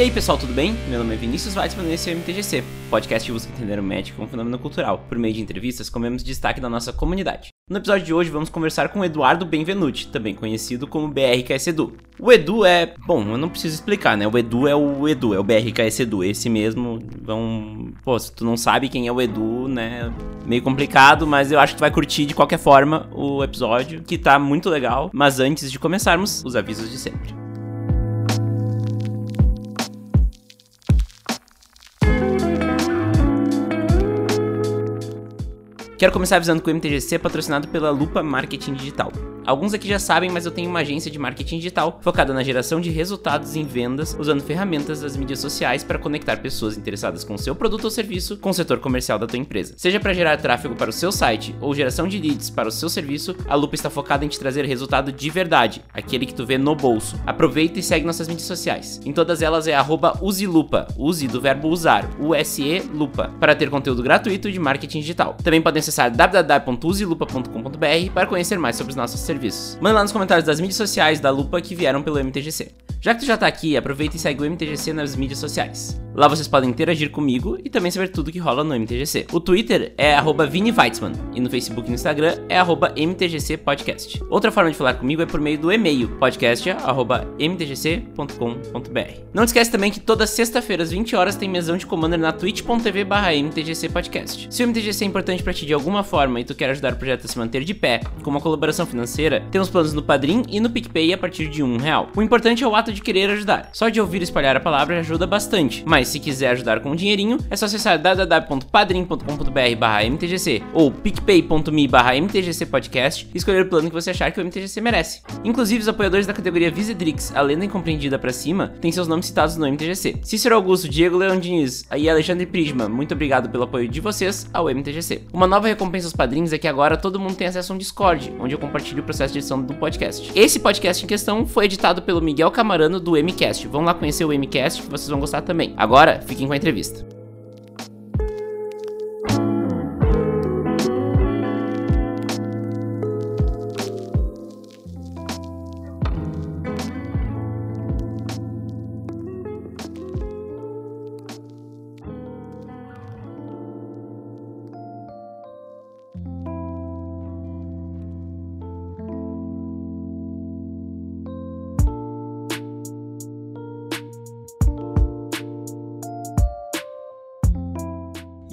E aí pessoal, tudo bem? Meu nome é Vinícius Weitzman e esse é o MTGC, podcast que busca entender o Magic como um fenômeno cultural, por meio de entrevistas com destaque da nossa comunidade. No episódio de hoje vamos conversar com Eduardo Benvenuti, também conhecido como BRKS Edu. O Edu é, bom, eu não preciso explicar, né? O Edu é o Edu, é o BRKS Edu, esse mesmo. Vão, pô, se tu não sabe quem é o Edu, né? Meio complicado, mas eu acho que tu vai curtir de qualquer forma o episódio, que tá muito legal. Mas antes de começarmos, os avisos de sempre. Quero começar avisando que o MTGC é patrocinado pela Lupa Marketing Digital. Alguns aqui já sabem, mas eu tenho uma agência de marketing digital focada na geração de resultados em vendas usando ferramentas das mídias sociais para conectar pessoas interessadas com seu produto ou serviço com o setor comercial da tua empresa. Seja para gerar tráfego para o seu site ou geração de leads para o seu serviço, a Lupa está focada em te trazer resultado de verdade, aquele que tu vê no bolso. Aproveita e segue nossas mídias sociais. Em todas elas é uselupa, use do verbo usar, U-S-E Lupa, para ter conteúdo gratuito de marketing digital. Também pode acessar www.uselupa.com.br para conhecer mais sobre os nossos serviços. Manda lá nos comentários das mídias sociais da Lupa que vieram pelo MTGC. Já que tu já tá aqui, aproveita e segue o MTGC nas mídias sociais. Lá vocês podem interagir comigo e também saber tudo que rola no MTGC. O Twitter é @viniveitzman e no Facebook e no Instagram é @mtgcpodcast. Outra forma de falar comigo é por meio do e-mail podcast@mtgc.com.br. Não esquece também que toda sexta-feira às 20 horas tem mesão de Commander na twitch.tv/mtgcpodcast. Se o MTGC é importante para ti de alguma forma e tu quer ajudar o projeto a se manter de pé com uma colaboração financeira, temos planos no Padrim e no PicPay a partir de um real. O importante é o ato de querer ajudar. Só de ouvir espalhar a palavra ajuda bastante, mas se quiser ajudar com dinheirinho, é só acessar www.padrim.com.br/mtgc ou picpay.me/mtgcpodcast e escolher o plano que você achar que o MTGC merece. Inclusive, os apoiadores da categoria Visedrix, a lenda incompreendida para cima, têm seus nomes citados no MTGC. Cícero Augusto, Diego Leão Diniz e Alexandre Prisma, muito obrigado pelo apoio de vocês ao MTGC. Uma nova recompensa aos padrinhos é que agora todo mundo tem acesso a um Discord, onde eu compartilho processo de edição do podcast. Esse podcast em questão foi editado pelo Miguel Camarano do MCast. Vão lá conhecer o MCast que vocês vão gostar também. Agora, fiquem com a entrevista.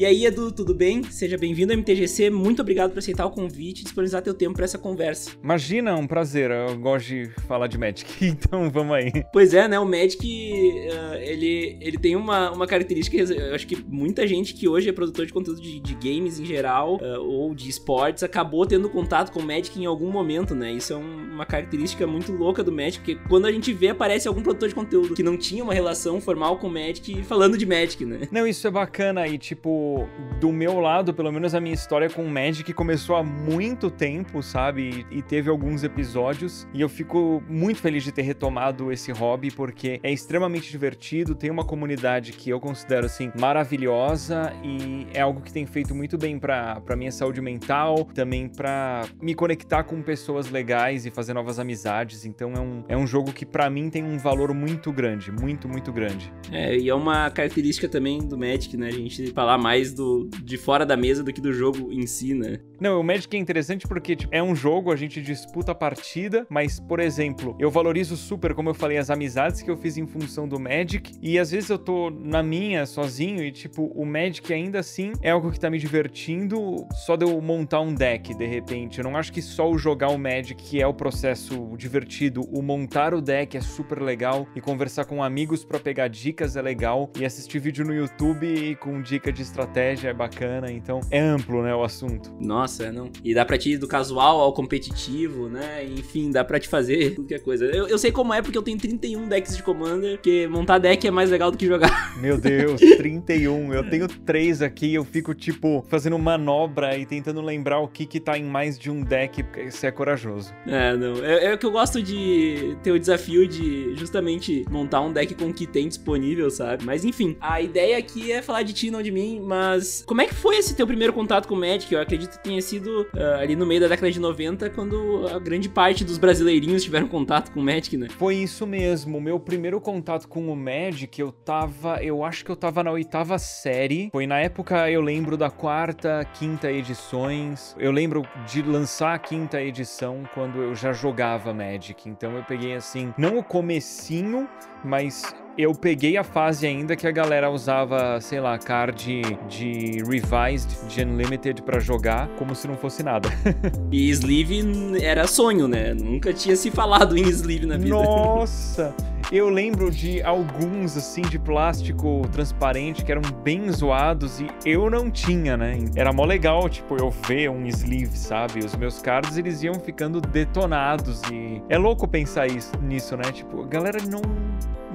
Aí, Edu, tudo bem? Seja bem-vindo ao MTGC. Muito obrigado por aceitar o convite e disponibilizar teu tempo para essa conversa. Imagina, um prazer. Eu gosto de falar de Magic, então vamos aí. Pois é, né? O Magic, uh, ele, ele tem uma, uma característica, eu acho que muita gente que hoje é produtor de conteúdo de, de games em geral, uh, ou de esportes, acabou tendo contato com o Magic em algum momento, né? Isso é um, uma característica muito louca do Magic, porque quando a gente vê, aparece algum produtor de conteúdo que não tinha uma relação formal com o Magic falando de Magic, né? Não, isso é bacana e, tipo, do meu lado, pelo menos a minha história com o Magic começou há muito tempo, sabe? E, e teve alguns episódios. E eu fico muito feliz de ter retomado esse hobby, porque é extremamente divertido, tem uma comunidade que eu considero, assim, maravilhosa e é algo que tem feito muito bem pra, pra minha saúde mental, também pra me conectar com pessoas legais e fazer novas amizades. Então é um, é um jogo que para mim tem um valor muito grande, muito, muito grande. É, e é uma característica também do Magic, né? A gente falar mais do, de fora da mesa do que do jogo em si, né? Não, o Magic é interessante porque tipo, é um jogo, a gente disputa a partida, mas, por exemplo, eu valorizo super, como eu falei, as amizades que eu fiz em função do Magic, e às vezes eu tô na minha, sozinho, e tipo, o Magic ainda assim é algo que tá me divertindo só de eu montar um deck, de repente. Eu não acho que só o jogar o Magic que é o processo divertido, o montar o deck é super legal, e conversar com amigos para pegar dicas é legal, e assistir vídeo no YouTube com dica de estratégia é bacana, então é amplo, né, o assunto. Nossa, não. E dá pra te ir do casual ao competitivo, né? Enfim, dá pra te fazer tudo que é coisa. Eu, eu sei como é porque eu tenho 31 decks de Commander, que montar deck é mais legal do que jogar. Meu Deus, 31. Eu tenho três aqui, eu fico, tipo, fazendo manobra e tentando lembrar o que que tá em mais de um deck, porque você é corajoso. É, não. É, é que eu gosto de ter o desafio de justamente montar um deck com o que tem disponível, sabe? Mas enfim, a ideia aqui é falar de ti, não de mim, mas Mas como é que foi esse teu primeiro contato com o Magic? Eu acredito que tenha sido uh, ali no meio da década de 90, quando a grande parte dos brasileirinhos tiveram contato com o Magic, né? Foi isso mesmo. Meu primeiro contato com o Magic, eu tava. Eu acho que eu tava na oitava série. Foi na época, eu lembro da quarta, quinta edições. Eu lembro de lançar a quinta edição quando eu já jogava Magic. Então eu peguei assim, não o comecinho, mas eu peguei a fase ainda que a galera usava, sei lá, card de Revised, de Unlimited para jogar, como se não fosse nada. e Sleeve era sonho, né? Nunca tinha se falado em Sleeve na vida. Nossa! Eu lembro de alguns, assim, de plástico transparente que eram bem zoados e eu não tinha, né? Era mó legal, tipo, eu ver um sleeve, sabe? Os meus cards, eles iam ficando detonados e... É louco pensar isso, nisso, né? Tipo, a galera não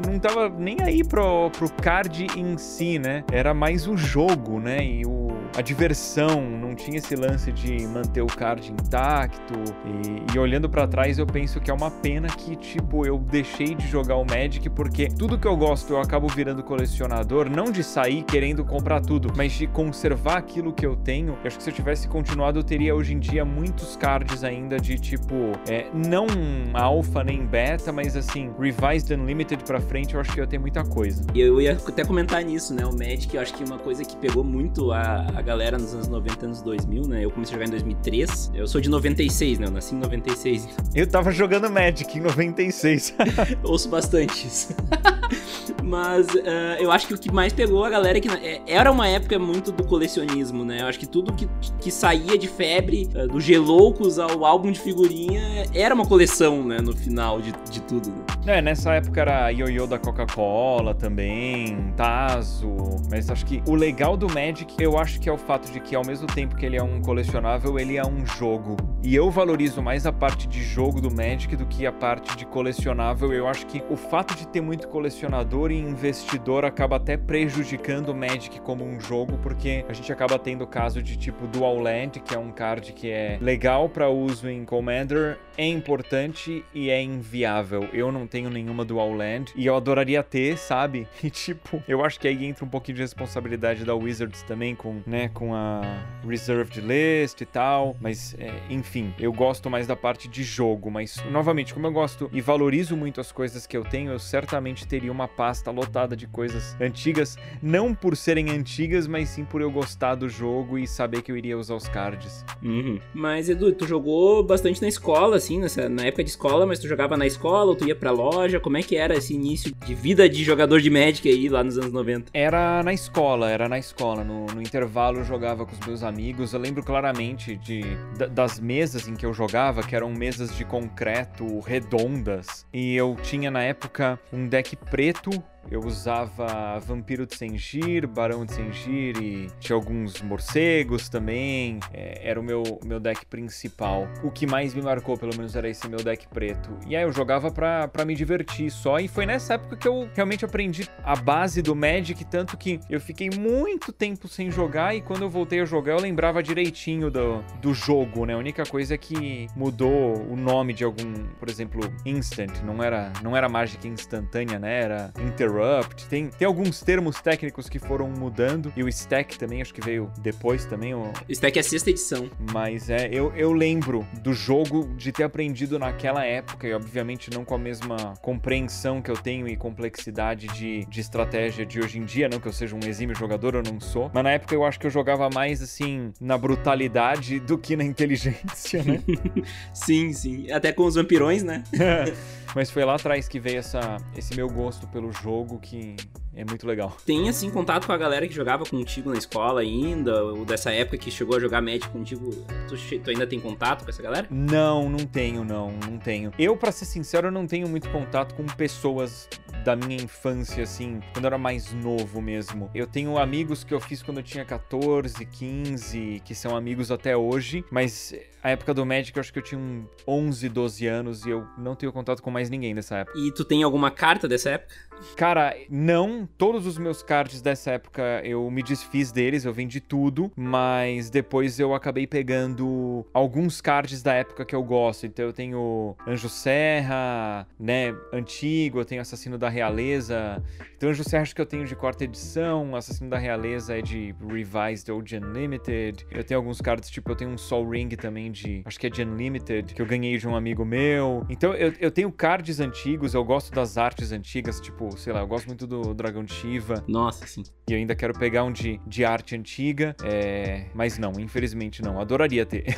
não tava nem aí pro, pro card em si, né? Era mais o jogo, né? E o, a diversão, não tinha esse lance de manter o card intacto. E, e olhando para trás, eu penso que é uma pena que, tipo, eu deixei de jogar o Magic porque tudo que eu gosto eu acabo virando colecionador, não de sair querendo comprar tudo, mas de conservar aquilo que eu tenho. Eu acho que se eu tivesse continuado, eu teria hoje em dia muitos cards ainda de tipo, é, não alpha nem beta, mas assim, Revised Unlimited pra frente, eu acho que eu tenho muita coisa. E eu ia até comentar nisso, né? O Magic, eu acho que uma coisa que pegou muito a, a galera nos anos 90, anos 2000, né? Eu comecei a jogar em 2003. Eu sou de 96, né? Eu nasci em 96. Eu tava jogando Magic em 96. Ouço bastante isso. Mas uh, eu acho que o que mais pegou a galera é que é, era uma época muito do colecionismo, né? Eu acho que tudo que, que saía de febre, uh, do Geloucos ao álbum de figurinha, era uma coleção, né? No final de, de tudo. Né? É, nessa época era ioiô da Coca-Cola também, Tazo. Mas acho que o legal do Magic, eu acho que é o fato de que ao mesmo tempo que ele é um colecionável, ele é um jogo. E eu valorizo mais a parte de jogo do Magic do que a parte de colecionável. Eu acho que o fato de ter muito colecionador e investidor acaba até prejudicando o Magic como um jogo, porque a gente acaba tendo o caso de tipo Dual Land, que é um card que é legal para uso em Commander, é importante e é inviável. Eu não tenho nenhuma Dual Land e eu adoraria ter, sabe? E tipo, eu acho que aí entra um pouquinho de responsabilidade da Wizards também com, né, com a Reserved List e tal, mas é, enfim, eu gosto mais da parte de jogo, mas novamente, como eu gosto e valorizo muito as coisas que eu tenho, eu certamente teria uma pasta lotada de coisas antigas, não por serem antigas, mas sim por eu gostar do jogo e saber que eu iria usar os cards. Uhum. Mas Edu, tu jogou bastante na escola, assim, nessa, na época de escola, mas tu jogava na escola ou tu ia pra loja? Como é que era esse início de vida de jogador de Magic aí lá nos anos 90? Era na escola, era na escola. No, no intervalo eu jogava com os meus amigos. Eu lembro claramente de, das mesas em que eu jogava, que eram mesas de concreto redondas. E eu tinha na época um deck preto tout eu usava Vampiro de Sengir, Barão de Sengir e tinha alguns morcegos também. É, era o meu, meu deck principal. O que mais me marcou, pelo menos, era esse meu deck preto. E aí eu jogava pra, me divertir só. E foi nessa época que eu realmente aprendi a base do Magic, tanto que eu fiquei muito tempo sem jogar. E quando eu voltei a jogar, eu lembrava direitinho do, do jogo, né? A única coisa é que mudou o nome de algum, por exemplo, Instant. Não era, não era mágica instantânea, né? Era Inter Interrupt, tem, tem alguns termos técnicos que foram mudando, e o Stack também, acho que veio depois também. O Stack é a sexta edição. Mas é, eu, eu lembro do jogo de ter aprendido naquela época, e obviamente não com a mesma compreensão que eu tenho e complexidade de, de estratégia de hoje em dia, não que eu seja um exímio jogador, eu não sou, mas na época eu acho que eu jogava mais assim na brutalidade do que na inteligência, né? sim, sim. Até com os vampirões, né? Mas foi lá atrás que veio essa, esse meu gosto pelo jogo que é muito legal. Tem, assim, contato com a galera que jogava contigo na escola ainda? Ou dessa época que chegou a jogar Magic contigo? Tu, tu, ainda tem contato com essa galera? Não, não tenho, não, não tenho. Eu, para ser sincero, não tenho muito contato com pessoas da minha infância, assim, quando eu era mais novo mesmo. Eu tenho amigos que eu fiz quando eu tinha 14, 15, que são amigos até hoje, mas a época do Magic eu acho que eu tinha 11, 12 anos e eu não tenho contato com mais ninguém dessa época. E tu tem alguma carta dessa época? Cara, não. Todos os meus cards dessa época eu me desfiz deles, eu vendi tudo, mas depois eu acabei pegando alguns cards da época que eu gosto. Então eu tenho Anjo Serra, né, antigo, eu tenho Assassino da Realeza. Então Anjo Serra acho que eu tenho de quarta edição, Assassino da Realeza é de Revised ou de Unlimited. Eu tenho alguns cards, tipo, eu tenho um Soul Ring também de, acho que é de Unlimited, que eu ganhei de um amigo meu. Então eu, eu tenho cards antigos, eu gosto das artes antigas, tipo, sei lá, eu gosto muito do Dragão de Shiva. Nossa, sim. E eu ainda quero pegar um de, de arte antiga, é... mas não, infelizmente não. Adoraria ter.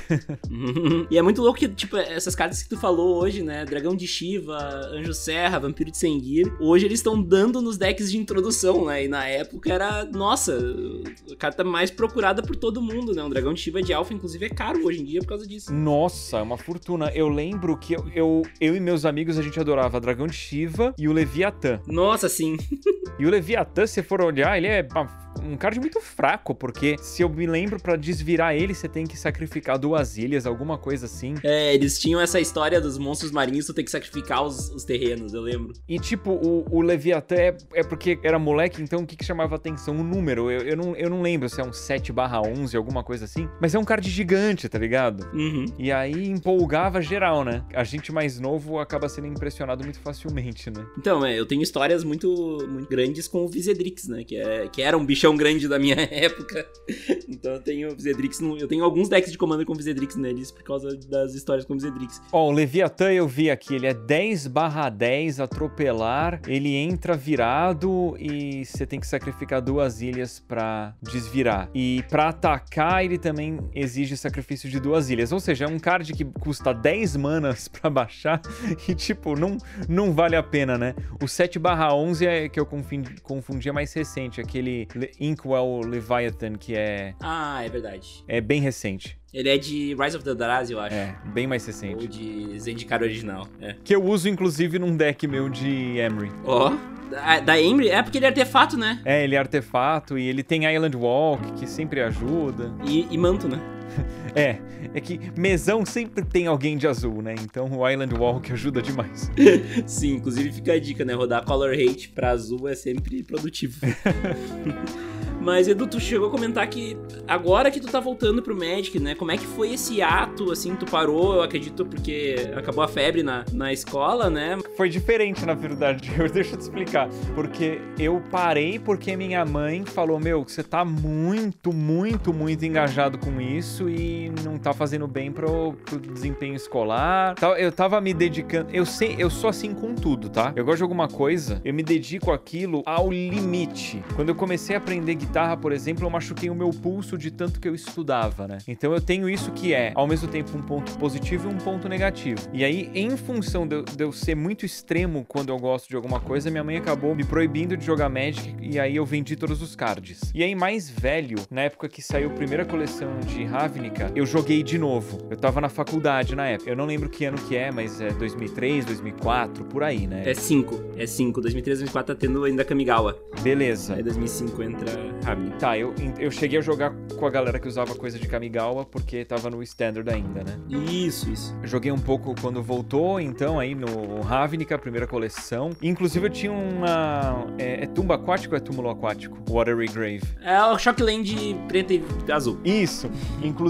e é muito louco que, tipo, essas cartas que tu falou hoje, né? Dragão de Shiva, Anjo Serra, Vampiro de Sengir, hoje eles estão dando nos decks de introdução, né? E na época era, nossa, a carta mais procurada por todo mundo, né? Um Dragão de Shiva de Alpha, inclusive, é caro hoje em dia por causa disso. Nossa, é uma fortuna. Eu lembro que eu, eu, eu e meus amigos, a gente adorava Dragão de Shiva e o Leviatã. Nossa, sim. e o Leviatã, se for olhar, ele é um card muito fraco, porque se eu me lembro, para desvirar ele, você tem que sacrificar duas ilhas, alguma coisa assim. É, eles tinham essa história dos monstros marinhos, tu tem que sacrificar os, os terrenos, eu lembro. E tipo, o, o Leviatã é, é, porque era moleque, então o que, que chamava atenção? O número. Eu, eu, não, eu não lembro se é um 7 barra 11, alguma coisa assim, mas é um card gigante, tá ligado? Uhum. E aí empolgava geral, né? A gente mais novo acaba sendo impressionado muito facilmente, né? Então, é, eu tenho histórias muito, muito grandes com o Visedrix, né? Que, é, que era um bichão grande da minha época. então eu tenho Visedrix, eu tenho alguns decks de comando com Visedrix neles por causa das histórias com Visedrix. Ó, oh, o Leviathan eu vi aqui, ele é 10 barra 10, atropelar, ele entra virado e você tem que sacrificar duas ilhas para desvirar. E para atacar, ele também exige sacrifício de duas ilhas. Ou seja, é um card que custa 10 manas para baixar e, tipo, não, não vale a pena, né? O 7 barra 11 é que eu confundi, confundia mais recente, aquele Inkwell Leviathan, que é. Ah, é verdade. É bem recente. Ele é de Rise of the Daraz, eu acho. É, bem mais recente. Ou de Zendikar original, é. Que eu uso, inclusive, num deck meu de Emery. Ó, oh, da, da Emery? É porque ele é artefato, né? É, ele é artefato e ele tem Island Walk, que sempre ajuda. E, e manto, né? É, é que mesão sempre tem alguém de azul, né? Então o Island Walk ajuda demais. Sim, inclusive fica a dica, né? Rodar Color Hate pra azul é sempre produtivo. Mas, Edu, tu chegou a comentar que agora que tu tá voltando pro Magic, né? Como é que foi esse ato, assim, tu parou, eu acredito, porque acabou a febre na, na escola, né? Foi diferente, na verdade. Deixa eu te explicar. Porque eu parei porque minha mãe falou, meu, você tá muito, muito, muito engajado com isso e não tá fazendo bem pro, pro desempenho escolar. Eu tava me dedicando... Eu, sei, eu sou assim com tudo, tá? Eu gosto de alguma coisa, eu me dedico aquilo ao limite. Quando eu comecei a aprender guitarra, por exemplo, eu machuquei o meu pulso de tanto que eu estudava, né? Então eu tenho isso que é, ao mesmo tempo, um ponto positivo e um ponto negativo. E aí, em função de eu, de eu ser muito extremo quando eu gosto de alguma coisa, minha mãe acabou me proibindo de jogar Magic e aí eu vendi todos os cards. E aí, mais velho, na época que saiu a primeira coleção de Ravnica, eu joguei de novo. Eu tava na faculdade na época. Eu não lembro que ano que é, mas é 2003, 2004, por aí, né? É 5. É 5. 2003, 2004 tá tendo ainda Kamigawa. Beleza. Aí 2005 entra Ravnica. Tá, eu, eu cheguei a jogar com a galera que usava coisa de Kamigawa porque tava no Standard ainda, né? Isso, isso. Eu joguei um pouco quando voltou, então, aí no Ravnica, primeira coleção. Inclusive eu tinha uma... É, é tumba aquático ou é túmulo aquático? Watery Grave. É o Shockland preto e azul. Isso. Inclusive,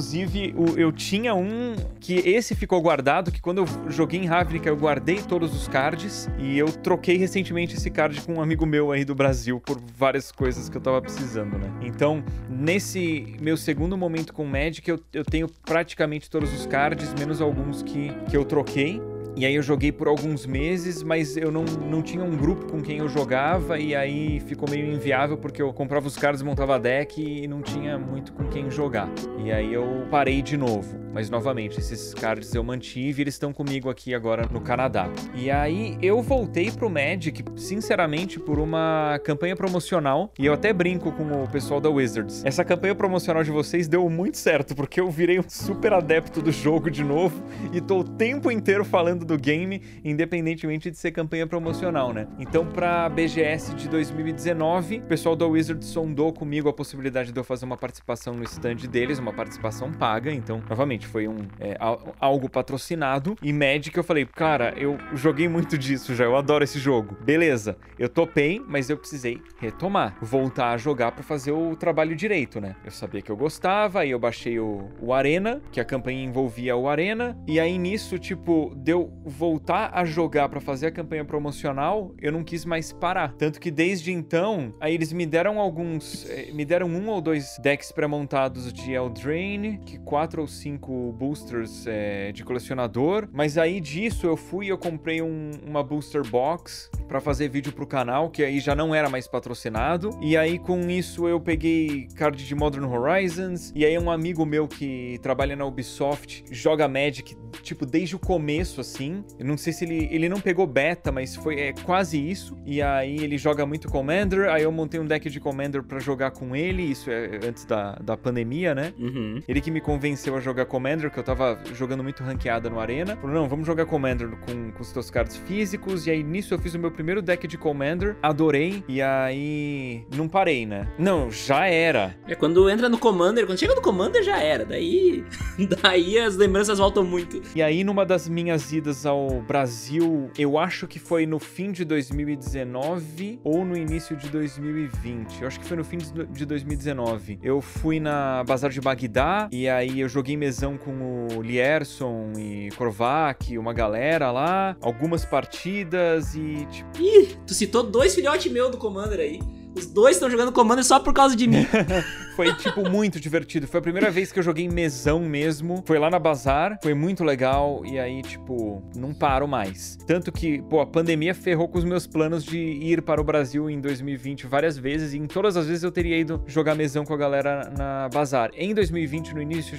o, eu tinha um que esse ficou guardado, que quando eu joguei em Ravnica eu guardei todos os cards e eu troquei recentemente esse card com um amigo meu aí do Brasil por várias coisas que eu tava precisando né? Então, nesse meu segundo momento com Magic, eu, eu tenho praticamente todos os cards, menos alguns que, que eu troquei. E aí eu joguei por alguns meses, mas eu não, não tinha um grupo com quem eu jogava e aí ficou meio inviável porque eu comprava os cards, montava deck e não tinha muito com quem jogar. E aí eu parei de novo. Mas novamente, esses cards eu mantive, eles estão comigo aqui agora no Canadá. E aí eu voltei pro Magic, sinceramente, por uma campanha promocional. E eu até brinco com o pessoal da Wizards. Essa campanha promocional de vocês deu muito certo, porque eu virei um super adepto do jogo de novo e tô o tempo inteiro falando mundo do game, independentemente de ser campanha promocional, né? Então, pra BGS de 2019, o pessoal da Wizard sondou comigo a possibilidade de eu fazer uma participação no stand deles, uma participação paga. Então, novamente, foi um é, algo patrocinado. E Magic, eu falei, cara, eu joguei muito disso já, eu adoro esse jogo. Beleza, eu topei, mas eu precisei retomar, voltar a jogar para fazer o trabalho direito, né? Eu sabia que eu gostava, aí eu baixei o, o Arena, que a campanha envolvia o Arena, e aí nisso, tipo, deu voltar a jogar para fazer a campanha promocional, eu não quis mais parar. Tanto que desde então, aí eles me deram alguns, eh, me deram um ou dois decks pré-montados de Eldraine, que quatro ou cinco boosters é, de colecionador, mas aí disso eu fui e eu comprei um, uma booster box para fazer vídeo pro canal, que aí já não era mais patrocinado. E aí com isso eu peguei card de Modern Horizons, e aí um amigo meu que trabalha na Ubisoft joga Magic tipo desde o começo assim. Eu não sei se ele ele não pegou beta, mas foi é quase isso. E aí ele joga muito Commander, aí eu montei um deck de Commander para jogar com ele, isso é antes da, da pandemia, né? Uhum. Ele que me convenceu a jogar Commander, que eu tava jogando muito ranqueada no Arena. Falou, não, vamos jogar Commander com, com os teus cards físicos. E aí nisso eu fiz o meu primeiro deck de Commander, adorei. E aí não parei, né? Não, já era. É quando entra no Commander, quando chega no Commander já era. Daí, daí as lembranças voltam muito. E aí numa das minhas idas ao Brasil, eu acho que foi no fim de 2019 ou no início de 2020. Eu acho que foi no fim de 2019. Eu fui na Bazar de Bagdá e aí eu joguei mesão com o Lierson e Korvac, uma galera lá, algumas partidas e tipo. Ih, tu citou dois filhotes meus do Commander aí. Os dois estão jogando Commander só por causa de mim. foi, tipo, muito divertido. Foi a primeira vez que eu joguei mesão mesmo. Foi lá na Bazar, foi muito legal. E aí, tipo, não paro mais. Tanto que, pô, a pandemia ferrou com os meus planos de ir para o Brasil em 2020 várias vezes. E em todas as vezes eu teria ido jogar mesão com a galera na Bazar. Em 2020, no início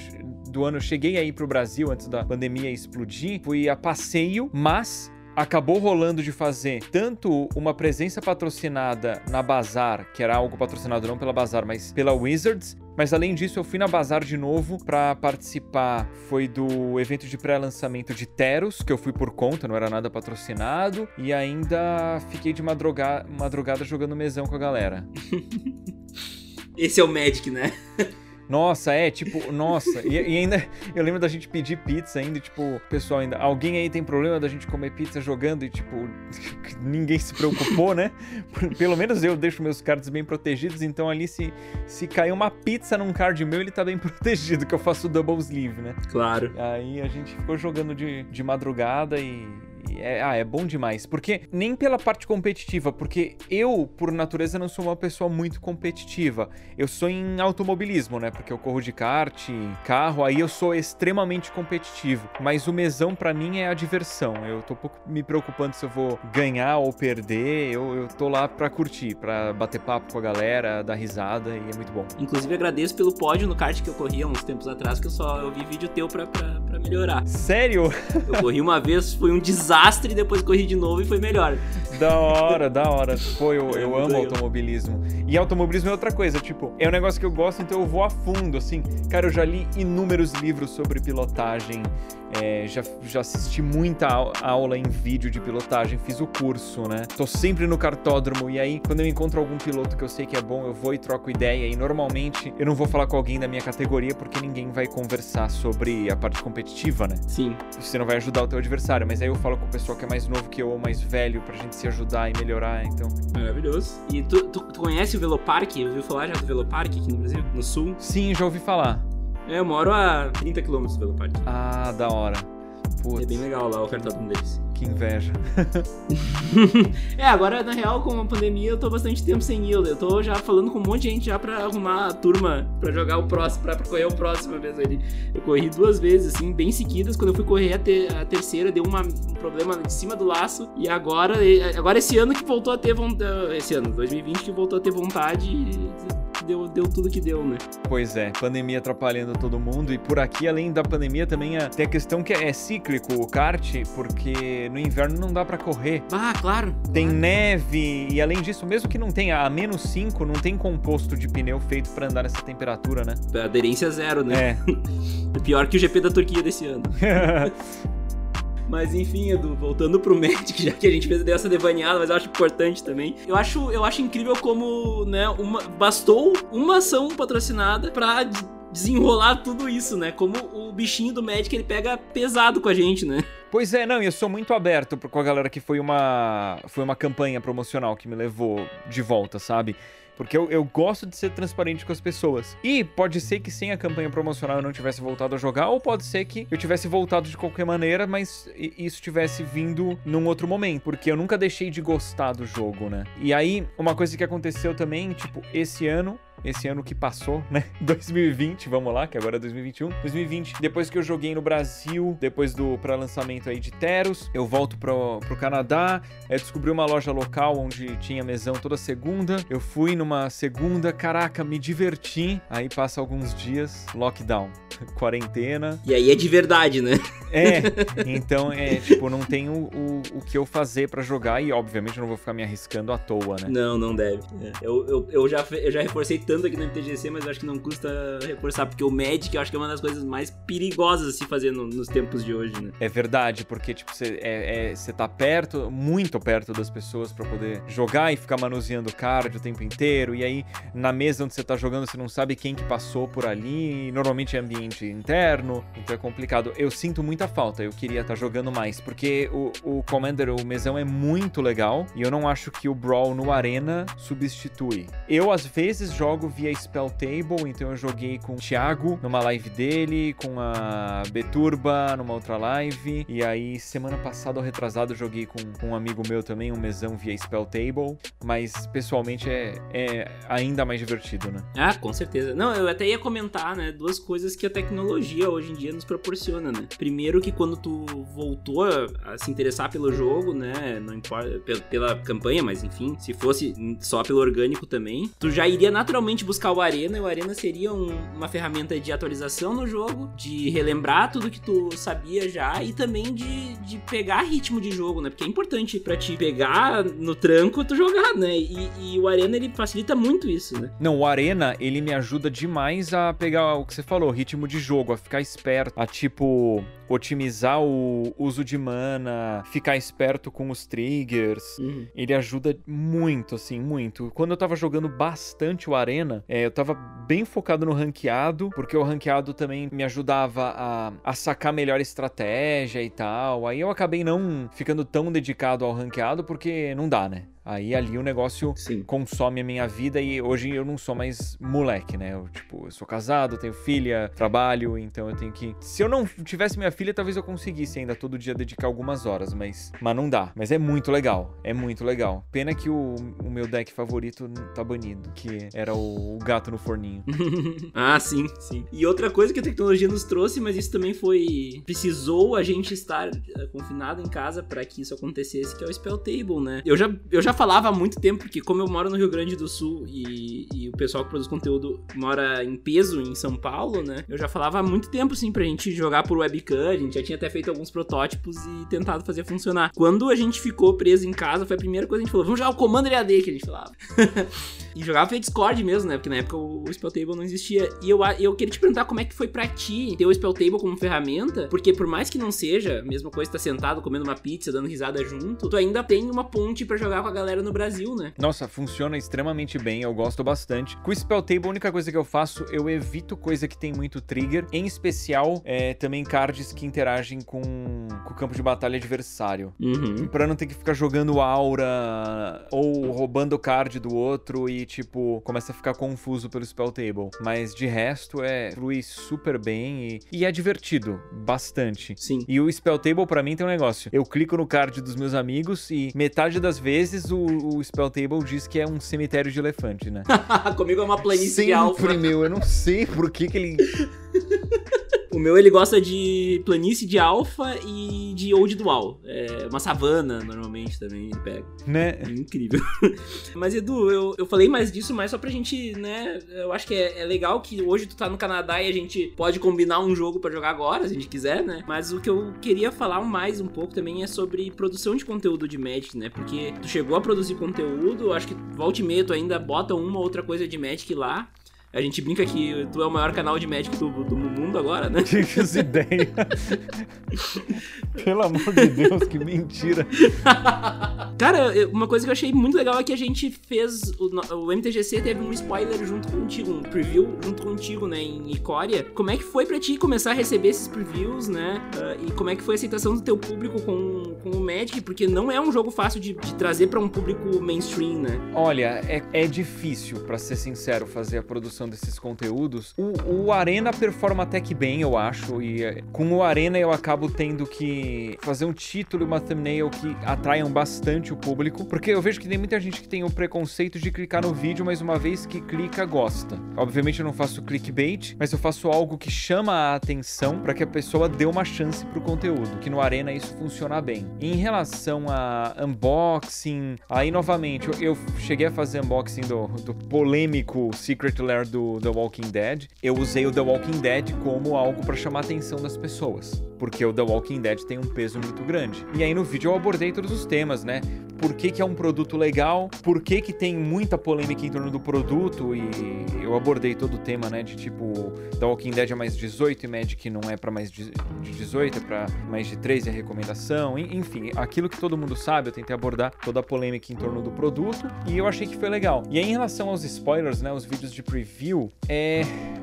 do ano, eu cheguei aí pro Brasil antes da pandemia explodir. Fui a passeio, mas acabou rolando de fazer tanto uma presença patrocinada na Bazar, que era algo patrocinado não pela Bazar, mas pela Wizards. Mas além disso, eu fui na Bazar de novo para participar. Foi do evento de pré-lançamento de Teros, que eu fui por conta, não era nada patrocinado. E ainda fiquei de madruga madrugada jogando mesão com a galera. Esse é o Magic, né? Nossa, é, tipo, nossa. E, e, ainda, eu lembro da gente pedir pizza ainda, tipo, pessoal ainda, alguém aí tem problema da gente comer pizza jogando e, tipo, ninguém se preocupou, né? Pelo menos eu deixo meus cards bem protegidos, então ali se, se cair uma pizza num card meu, ele tá bem protegido, que eu faço double sleeve, né? Claro. Aí a gente ficou jogando de, de madrugada e, é, ah, é bom demais. Porque nem pela parte competitiva, porque eu, por natureza, não sou uma pessoa muito competitiva. Eu sou em automobilismo, né? Porque eu corro de kart, carro, aí eu sou extremamente competitivo. Mas o mesão para mim é a diversão. Eu tô pouco me preocupando se eu vou ganhar ou perder. Eu, eu tô lá pra curtir, pra bater papo com a galera, dar risada e é muito bom. Inclusive agradeço pelo pódio no kart que eu corri há uns tempos atrás, que eu só eu vi vídeo teu pra, pra, pra melhorar. Sério? Eu corri uma vez, foi um desastre desastre, depois corri de novo e foi melhor. Da hora, da hora. Pô, eu, eu amo automobilismo. E automobilismo é outra coisa, tipo, é um negócio que eu gosto, então eu vou a fundo, assim. Cara, eu já li inúmeros livros sobre pilotagem, é, já, já assisti muita aula em vídeo de pilotagem, fiz o curso, né? Tô sempre no cartódromo e aí, quando eu encontro algum piloto que eu sei que é bom, eu vou e troco ideia. E normalmente eu não vou falar com alguém da minha categoria porque ninguém vai conversar sobre a parte competitiva, né? Sim. Você não vai ajudar o teu adversário, mas aí eu falo com o pessoal que é mais novo que eu ou mais velho pra gente se ajudar e melhorar, então. Maravilhoso. E tu, tu, tu conhece o Velopark? Ouviu falar já do Velopark aqui no Brasil? No Sul? Sim, já ouvi falar. É, eu moro a 30 km do Velopark. Ah, da hora. Putz. É bem legal lá o cartão deles. Que inveja. é, agora na real, com a pandemia, eu tô bastante tempo sem ir. Eu tô já falando com um monte de gente já pra arrumar a turma pra jogar o próximo, pra correr o próximo vez ali. Eu corri duas vezes, assim, bem seguidas. Quando eu fui correr a, ter, a terceira, deu uma, um problema de cima do laço. E agora, agora esse ano que voltou a ter vontade. Esse ano, 2020, que voltou a ter vontade deu, deu tudo que deu, né? Pois é, pandemia atrapalhando todo mundo. E por aqui, além da pandemia, também é, tem a questão que é, é cíclico o kart, porque no inverno não dá para correr. Ah, claro. Tem claro. neve, e além disso, mesmo que não tenha a menos 5, não tem composto de pneu feito para andar nessa temperatura, né? Aderência zero, né? É. Pior que o GP da Turquia desse ano. Mas enfim, Edu, voltando pro Magic, já que a gente fez dessa devaneada, mas eu acho importante também. Eu acho, eu acho incrível como, né, uma, bastou uma ação patrocinada pra desenrolar tudo isso, né? Como o bichinho do Magic ele pega pesado com a gente, né? Pois é, não, eu sou muito aberto com a galera que foi uma foi uma campanha promocional que me levou de volta, sabe? Porque eu, eu gosto de ser transparente com as pessoas. E pode ser que sem a campanha promocional eu não tivesse voltado a jogar, ou pode ser que eu tivesse voltado de qualquer maneira, mas isso tivesse vindo num outro momento. Porque eu nunca deixei de gostar do jogo, né? E aí, uma coisa que aconteceu também, tipo, esse ano esse ano que passou, né? 2020, vamos lá, que agora é 2021. 2020, depois que eu joguei no Brasil, depois do pré-lançamento aí de Teros, eu volto pro, pro Canadá, é, descobri uma loja local onde tinha mesão toda segunda. Eu fui numa segunda, caraca, me diverti. Aí passa alguns dias, lockdown, quarentena. E aí é de verdade, né? É, então é tipo, não tenho o, o que eu fazer para jogar e obviamente eu não vou ficar me arriscando à toa, né? Não, não deve. É. Eu, eu, eu, já, eu já reforcei tanto aqui no MTGC, mas acho que não custa reforçar, porque o Magic eu acho que é uma das coisas mais perigosas a se fazer no, nos tempos de hoje, né? É verdade, porque, tipo, você é, é, tá perto, muito perto das pessoas para poder jogar e ficar manuseando card o tempo inteiro, e aí na mesa onde você tá jogando você não sabe quem que passou por ali, normalmente é ambiente interno, então é complicado. Eu sinto muita falta, eu queria estar tá jogando mais, porque o, o Commander, o mesão é muito legal, e eu não acho que o Brawl no Arena substitui. Eu, às vezes, jogo via Spell Table, então eu joguei com o Thiago numa live dele, com a Beturba numa outra live, e aí semana passada ou retrasado eu joguei com, com um amigo meu também, um mesão via Spell Table, mas pessoalmente é, é ainda mais divertido, né? Ah, com certeza. Não, eu até ia comentar, né, duas coisas que a tecnologia hoje em dia nos proporciona, né? Primeiro que quando tu voltou a, se interessar pelo jogo, né, não importa, pela, campanha, mas enfim, se fosse só pelo orgânico também, tu já iria naturalmente buscar o Arena, e o Arena seria um, uma ferramenta de atualização no jogo, de relembrar tudo que tu sabia já e também de, de pegar ritmo de jogo, né? Porque é importante para te pegar no tranco tu jogar, né? E, e, o Arena ele facilita muito isso, né? Não, o Arena ele me ajuda demais a pegar o que você falou, ritmo de jogo, a ficar esperto, a tipo otimizar o uso de mana, ficar esperto com os triggers. Uhum. Ele ajuda muito, assim, muito. Quando eu tava jogando bastante o Arena, é, eu tava bem focado no ranqueado, porque o ranqueado também me ajudava a, a sacar melhor estratégia e tal. Aí eu acabei não ficando tão dedicado ao ranqueado, porque não dá, né? Aí ali o negócio Sim. consome a minha vida e hoje eu não sou mais moleque, né? Eu, tipo, eu sou casado, tenho filha, trabalho, então eu tenho que. Se eu não tivesse minha filha, talvez eu conseguisse ainda todo dia dedicar algumas horas, mas, mas não dá. Mas é muito legal, é muito legal. Pena que o, o meu deck favorito tá banido, que era o, o gato no forninho. ah, sim, sim. E outra coisa que a tecnologia nos trouxe, mas isso também foi. Precisou a gente estar uh, confinado em casa para que isso acontecesse, que é o Spell Table, né? Eu já, eu já falava há muito tempo, porque como eu moro no Rio Grande do Sul e, e, o pessoal que produz conteúdo mora em peso em São Paulo, né? Eu já falava há muito tempo, assim, pra gente jogar por webcam, a gente já tinha até feito alguns protótipos e tentado fazer funcionar. Quando a gente ficou preso em casa, foi a primeira coisa que a gente falou, vamos jogar o Commander AD, que a gente falava. e jogava via Discord mesmo, né? Porque na época o, Spell Table não existia. E eu, eu queria te perguntar como é que foi pra ti ter o Spell Table como ferramenta, porque por mais que não seja a mesma coisa, tá sentado comendo uma pizza, dando risada junto, tu ainda tem uma ponte para jogar com a galera galera no Brasil, né? Nossa, funciona extremamente bem, eu gosto bastante. Com o Spell Table, a única coisa que eu faço, eu evito coisa que tem muito trigger, em especial é, também cards que interagem com, com o campo de batalha adversário. Uhum. Pra não ter que ficar jogando aura ou roubando o card do outro e, tipo, começa a ficar confuso pelo Spell Table. Mas de resto, é flui super bem e, e é divertido, bastante. Sim. E o Spell Table, pra mim, tem um negócio. Eu clico no card dos meus amigos e metade das vezes o o, o Spell Table diz que é um cemitério de elefante, né? Comigo é uma planície Sempre, alfa. meu, eu não sei por que que ele... O meu ele gosta de planície de alfa e de old dual. É uma savana, normalmente, também ele pega. Né? É incrível. Mas, Edu, eu, eu falei mais disso, mais só pra gente, né? Eu acho que é, é, legal que hoje tu tá no Canadá e a gente pode combinar um jogo para jogar agora, se a gente quiser, né? Mas o que eu queria falar mais um pouco também é sobre produção de conteúdo de Magic, né? Porque tu chegou a produzir conteúdo, acho que volta e meia tu ainda bota uma ou outra coisa de Magic lá. A gente brinca que tu é o maior canal de Magic do, do mundo agora, né? Que ideias. Pelo amor de Deus, que mentira. Cara, uma coisa que eu achei muito legal é que a gente fez. O, o MTGC teve um spoiler junto contigo, um preview junto contigo, né, em Icória. Como é que foi pra ti começar a receber esses previews, né? Uh, e como é que foi a aceitação do teu público com, com o Magic? Porque não é um jogo fácil de, de trazer para um público mainstream, né? Olha, é, é difícil, para ser sincero, fazer a produção desses conteúdos. O, o Arena performa até que bem, eu acho. E é, com o Arena eu acabo tendo que fazer um título e uma thumbnail que atraiam bastante o público. Porque eu vejo que tem muita gente que tem o preconceito de clicar no vídeo, mas uma vez que clica, gosta. Obviamente eu não faço clickbait, mas eu faço algo que chama a atenção para que a pessoa dê uma chance pro conteúdo. Que no Arena isso funciona bem. Em relação a unboxing, aí novamente, eu, eu cheguei a fazer unboxing do, do polêmico Secret Lair do The Walking Dead. Eu usei o The Walking Dead como algo para chamar a atenção das pessoas porque o The Walking Dead tem um peso muito grande. E aí no vídeo eu abordei todos os temas, né? Por que, que é um produto legal, por que, que tem muita polêmica em torno do produto, e eu abordei todo o tema, né? De tipo, The Walking Dead é mais 18 e Magic não é para mais de 18, é para mais de 13 a recomendação. Enfim, aquilo que todo mundo sabe, eu tentei abordar toda a polêmica em torno do produto e eu achei que foi legal. E aí, em relação aos spoilers, né? Os vídeos de preview, é,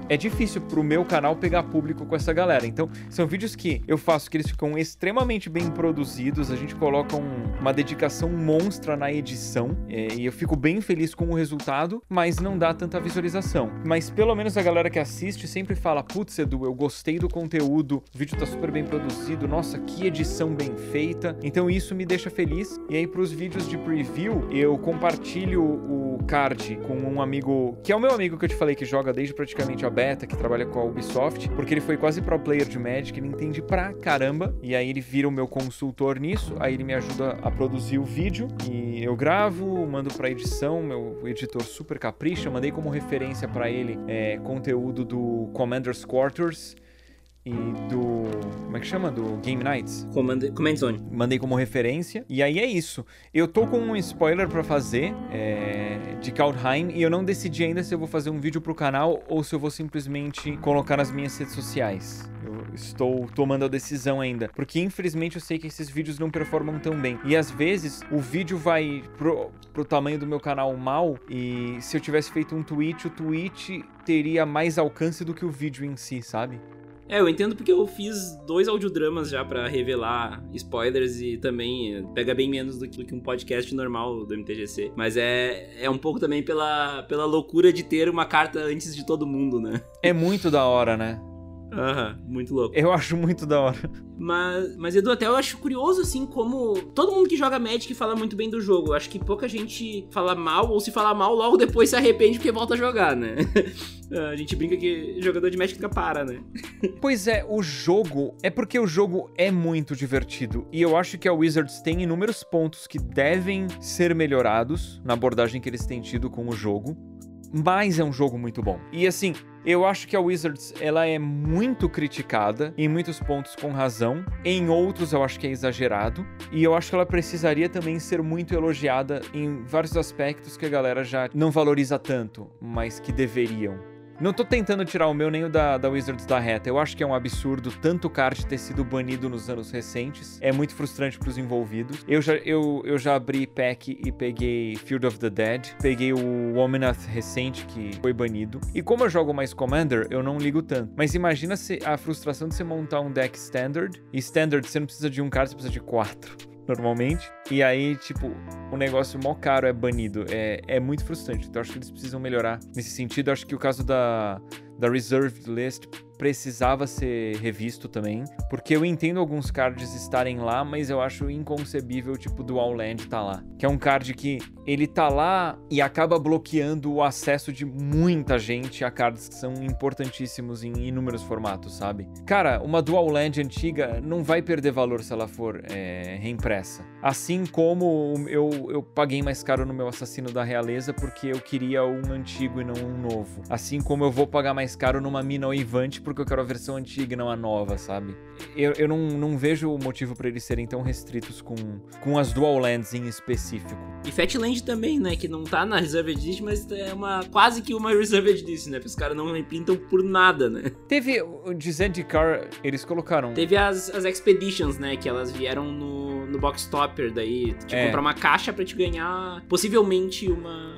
é difícil pro meu canal pegar público com essa galera. Então, são vídeos que eu faço que eles ficam extremamente bem produzidos, a gente coloca um, uma dedicação monstra na edição é, e eu fico bem feliz com o resultado, mas não dá tanta visualização. Mas pelo menos a galera que assiste sempre fala: Putz, Edu, eu gostei do conteúdo, o vídeo tá super bem produzido, nossa, que edição bem feita. Então isso me deixa feliz. E aí, pros vídeos de preview, eu compartilho o card com um amigo, que é o meu amigo que eu te falei que joga desde praticamente a beta, que trabalha com a Ubisoft, porque ele foi quase pro player de Magic, ele entende pra caramba. E aí ele vira o meu consultor nisso, aí ele me ajuda a produzir o vídeo e eu gravo, mando pra edição, meu editor super capricha, mandei como referência para ele é, conteúdo do Commander's Quarters e do. Como é que chama? Do Game Nights? Command, Command Zone. Mandei como referência. E aí é isso. Eu tô com um spoiler para fazer é, de Kaldheim e eu não decidi ainda se eu vou fazer um vídeo pro canal ou se eu vou simplesmente colocar nas minhas redes sociais. Eu estou tomando a decisão ainda. Porque infelizmente eu sei que esses vídeos não performam tão bem. E às vezes o vídeo vai pro, pro tamanho do meu canal mal. E se eu tivesse feito um tweet, o tweet teria mais alcance do que o vídeo em si, sabe? É, eu entendo porque eu fiz dois audiodramas já para revelar spoilers e também pega bem menos do que um podcast normal do MTGC. Mas é, é um pouco também pela, pela loucura de ter uma carta antes de todo mundo, né? É muito da hora, né? Aham, muito louco. Eu acho muito da hora. Mas, mas, Edu, até eu acho curioso, assim, como todo mundo que joga Magic fala muito bem do jogo. Eu acho que pouca gente fala mal, ou se fala mal, logo depois se arrepende porque volta a jogar, né? a gente brinca que jogador de Magic nunca para, né? pois é, o jogo. É porque o jogo é muito divertido. E eu acho que a Wizards tem inúmeros pontos que devem ser melhorados na abordagem que eles têm tido com o jogo. Mas é um jogo muito bom. E assim, eu acho que a Wizards ela é muito criticada em muitos pontos com razão, em outros eu acho que é exagerado, e eu acho que ela precisaria também ser muito elogiada em vários aspectos que a galera já não valoriza tanto, mas que deveriam. Não tô tentando tirar o meu nem o da, da Wizards da reta. Eu acho que é um absurdo tanto card ter sido banido nos anos recentes. É muito frustrante pros envolvidos. Eu já, eu, eu já abri pack e peguei Field of the Dead. Peguei o Omnath recente que foi banido. E como eu jogo mais Commander, eu não ligo tanto. Mas imagina se a frustração de você montar um deck Standard. E Standard você não precisa de um card, você precisa de quatro normalmente. E aí, tipo, o negócio mó caro é banido. É, é muito frustrante. Então, acho que eles precisam melhorar nesse sentido. Acho que o caso da, da Reserved List precisava ser revisto também, porque eu entendo alguns cards estarem lá, mas eu acho inconcebível tipo Dual Land tá lá, que é um card que ele tá lá e acaba bloqueando o acesso de muita gente a cards que são importantíssimos em inúmeros formatos, sabe? Cara, uma Dual Land antiga não vai perder valor se ela for é, reimpressa. Assim como eu, eu paguei mais caro no meu Assassino da Realeza porque eu queria um antigo e não um novo. Assim como eu vou pagar mais mais caro numa mina oivante porque eu quero a versão antiga e não a nova, sabe? Eu, eu não, não vejo o motivo para eles serem tão restritos com, com as Dual Lands em específico. E Fatland também, né? Que não tá na Reserved Edition, mas é uma quase que uma Reserved Edition, né? Porque os caras não repintam por nada, né? Teve o de Zendikar, eles colocaram. Teve as, as Expeditions, né? Que elas vieram no, no Box Topper, daí tipo, É. comprar uma caixa pra te ganhar possivelmente uma,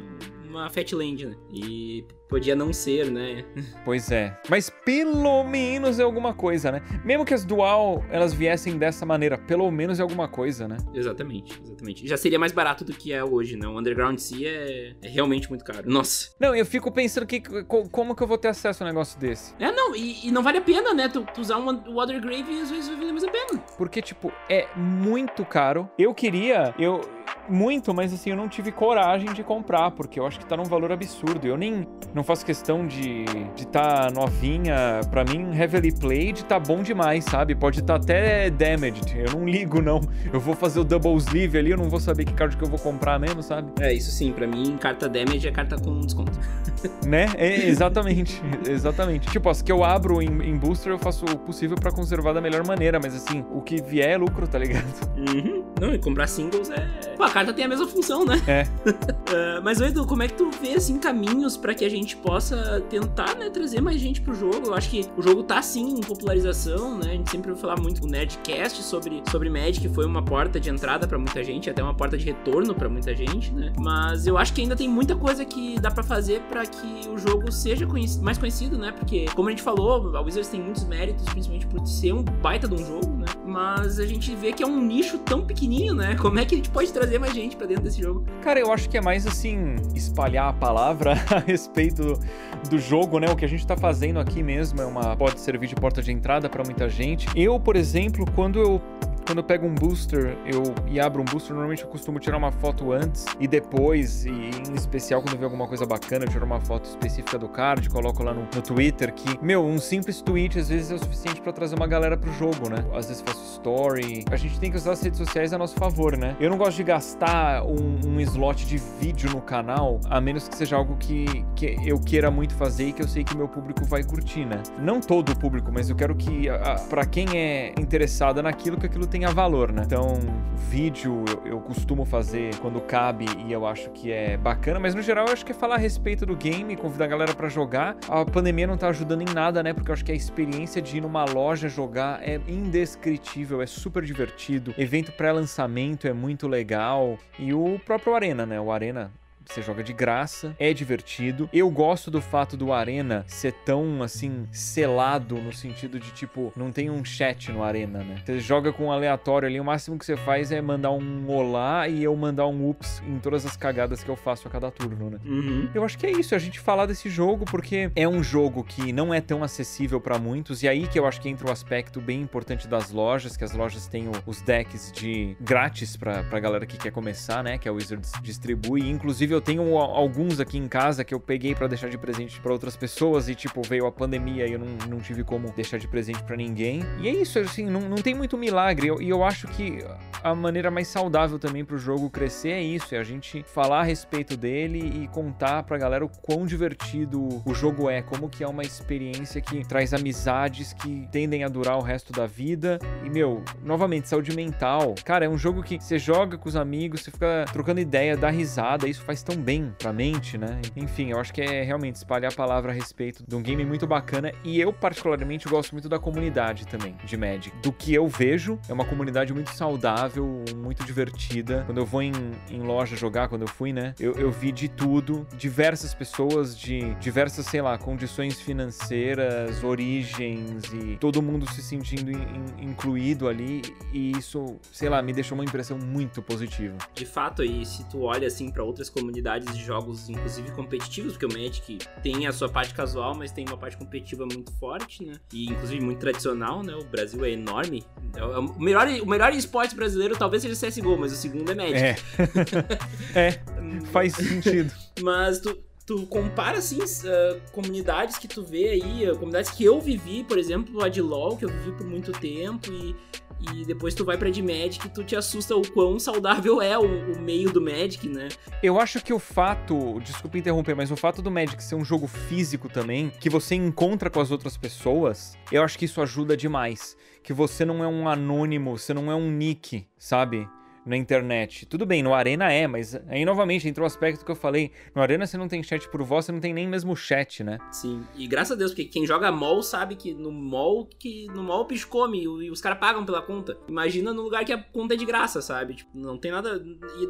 uma Fatland, né? E podia não ser, né? Pois é. Mas pelo menos é alguma coisa, né? Mesmo que as Dual elas viessem dessa maneira, pelo menos é alguma coisa, né? Exatamente, exatamente. Já seria mais barato do que é hoje, né? O Underground Sea é, é realmente muito caro. Nossa. Não, eu fico pensando que co- como que eu vou ter acesso a um negócio desse? É, não, e, e não vale a pena, né? Tu, tu usar um Watergrave às vezes vai valer mais a pena. Porque, tipo, é muito caro. Eu queria, eu. Muito, mas assim, eu não tive coragem de comprar, porque eu acho que tá num valor absurdo. Eu nem. Não faço questão de de tá novinha. Pra mim, Heavily Played tá bom demais, sabe? Pode estar até damaged. Eu não ligo, não. Eu vou fazer o double sleeve ali, eu não vou saber que card que eu vou comprar mesmo, sabe? É, isso sim, pra mim, carta damage é carta com desconto. Né? É, exatamente. exatamente. Tipo, as que eu abro em, em booster, eu faço o possível pra conservar da melhor maneira, mas assim, o que vier é lucro, tá ligado? Uhum. Não, e comprar singles é. Pô, carta tem a mesma função, né? É. Ah, mas, Edu, como é que tu vê, assim, caminhos pra que a gente possa tentar, né, trazer mais gente pro jogo? Eu acho que o jogo tá, sim, em popularização, né? A gente sempre ouve falar muito no Nerdcast sobre, sobre Magic, foi uma porta de entrada pra muita gente, até uma porta de retorno pra muita gente, né? Mas eu acho que ainda tem muita coisa que dá pra fazer pra que o jogo seja conheci- mais conhecido, né? Porque, como a gente falou, a Wizards tem muitos méritos, principalmente por ser um baita de um jogo, né? Mas a gente vê que é um nicho tão pequenininho, né? Como é que a gente pode trazer mais gente pra dentro desse jogo? Cara, eu acho que é mais assim, espalhar a palavra a respeito do jogo, né? O que a gente tá fazendo aqui mesmo é uma pode servir de porta de entrada pra muita gente. Eu, por exemplo, quando eu quando eu pego um booster eu, e abro um booster, normalmente eu costumo tirar uma foto antes e depois, e em especial quando eu ver alguma coisa bacana, eu tiro uma foto específica do card, coloco lá no, no Twitter que, meu, um simples tweet às vezes é o suficiente pra trazer uma galera pro jogo, né? Às vezes faço story. A gente tem que usar as redes sociais a nosso favor, né? Eu não gosto de gastar um, um slot de vídeo no canal, a menos que seja algo que, que eu queira muito fazer e que eu sei que meu público vai curtir, né? Não todo o público, mas eu quero que, a, a- pra quem é interessado naquilo, que aquilo tenha valor, né? Então, vídeo eu, eu costumo fazer quando cabe e eu acho que é bacana, mas no geral eu acho que é falar a respeito do game, convidar a galera pra jogar. A pandemia não tá ajudando em nada, né? Porque eu acho que a experiência de ir numa loja jogar é indescritível, é super divertido. Evento pré-lançamento é muito legal. E o próprio Arena, né? O Arena você joga de graça, é divertido. Eu gosto do fato do Arena ser tão, assim, selado no sentido de, tipo, não tem um chat no Arena, né? Você joga com um aleatório ali, o máximo que você faz é mandar um olá e eu mandar um ups em todas as cagadas que eu faço a cada turno, né? Uhum. Eu acho que é isso, a gente falar desse jogo, porque é um jogo que não é tão acessível pra muitos, e aí que eu acho que entra o aspecto bem importante das lojas, que as lojas têm os decks de grátis pra, pra galera que quer começar, né? Que a Wizards distribui. Inclusive, eu tenho alguns aqui em casa que eu peguei pra deixar de presente pra outras pessoas, e tipo, veio a pandemia e eu não, não tive como deixar de presente pra ninguém. E é isso, assim, não, não tem muito milagre. Eu- E eu, acho que a maneira mais saudável também pro jogo crescer é isso, é a gente falar a respeito dele e contar pra galera o quão divertido o jogo é, como que é uma experiência que traz amizades que tendem a durar o resto da vida. E, meu, novamente, saúde mental. Cara, é um jogo que você joga com os amigos, você fica trocando ideia, dá risada, isso faz tão bem pra mente, né? Enfim, eu acho que é realmente espalhar a palavra a respeito de um game muito bacana e eu, particularmente, gosto muito da comunidade também, de Magic. Do que eu vejo, é uma comunidade muito saudável, muito divertida. Quando eu vou em, em loja jogar, quando eu fui, né? Eu, eu vi de tudo, diversas pessoas de diversas, sei lá, condições financeiras, origens e todo mundo se sentindo in- in- incluído ali e isso, sei lá, me deixou uma impressão muito positiva. De fato, aí, se tu olha assim pra outras comunidades de jogos, inclusive competitivos, porque o Magic tem a sua parte casual, mas tem uma parte competitiva muito forte, né? E inclusive muito tradicional, né? O Brasil é enorme. É o o melhor, o melhor esporte brasileiro talvez seja CSGO, mas o segundo é Magic. É. é, faz sentido. Mas tu, tu compara, assim, ah, comunidades que tu vê aí, ah, comunidades que eu vivi, por exemplo, a de LoL, que eu vivi por muito tempo, e e depois tu vai pra de Magic e tu te assusta o quão saudável é o, o, meio do Magic, né? Eu acho que o fato, desculpa interromper, mas o fato do Magic ser um jogo físico também, que você encontra com as outras pessoas, eu acho que isso ajuda demais. Que você não é um anônimo, você não é um nick, sabe? Na internet. Tudo bem, no Arena é, mas aí novamente entrou o aspecto que eu falei. No Arena você não tem chat por voz, você não tem nem mesmo chat, né? Sim. E graças a Deus, porque quem joga mall sabe que no mall que no mall o bicho come e os caras pagam pela conta. Imagina no lugar que a conta é de graça, sabe? Tipo, não tem nada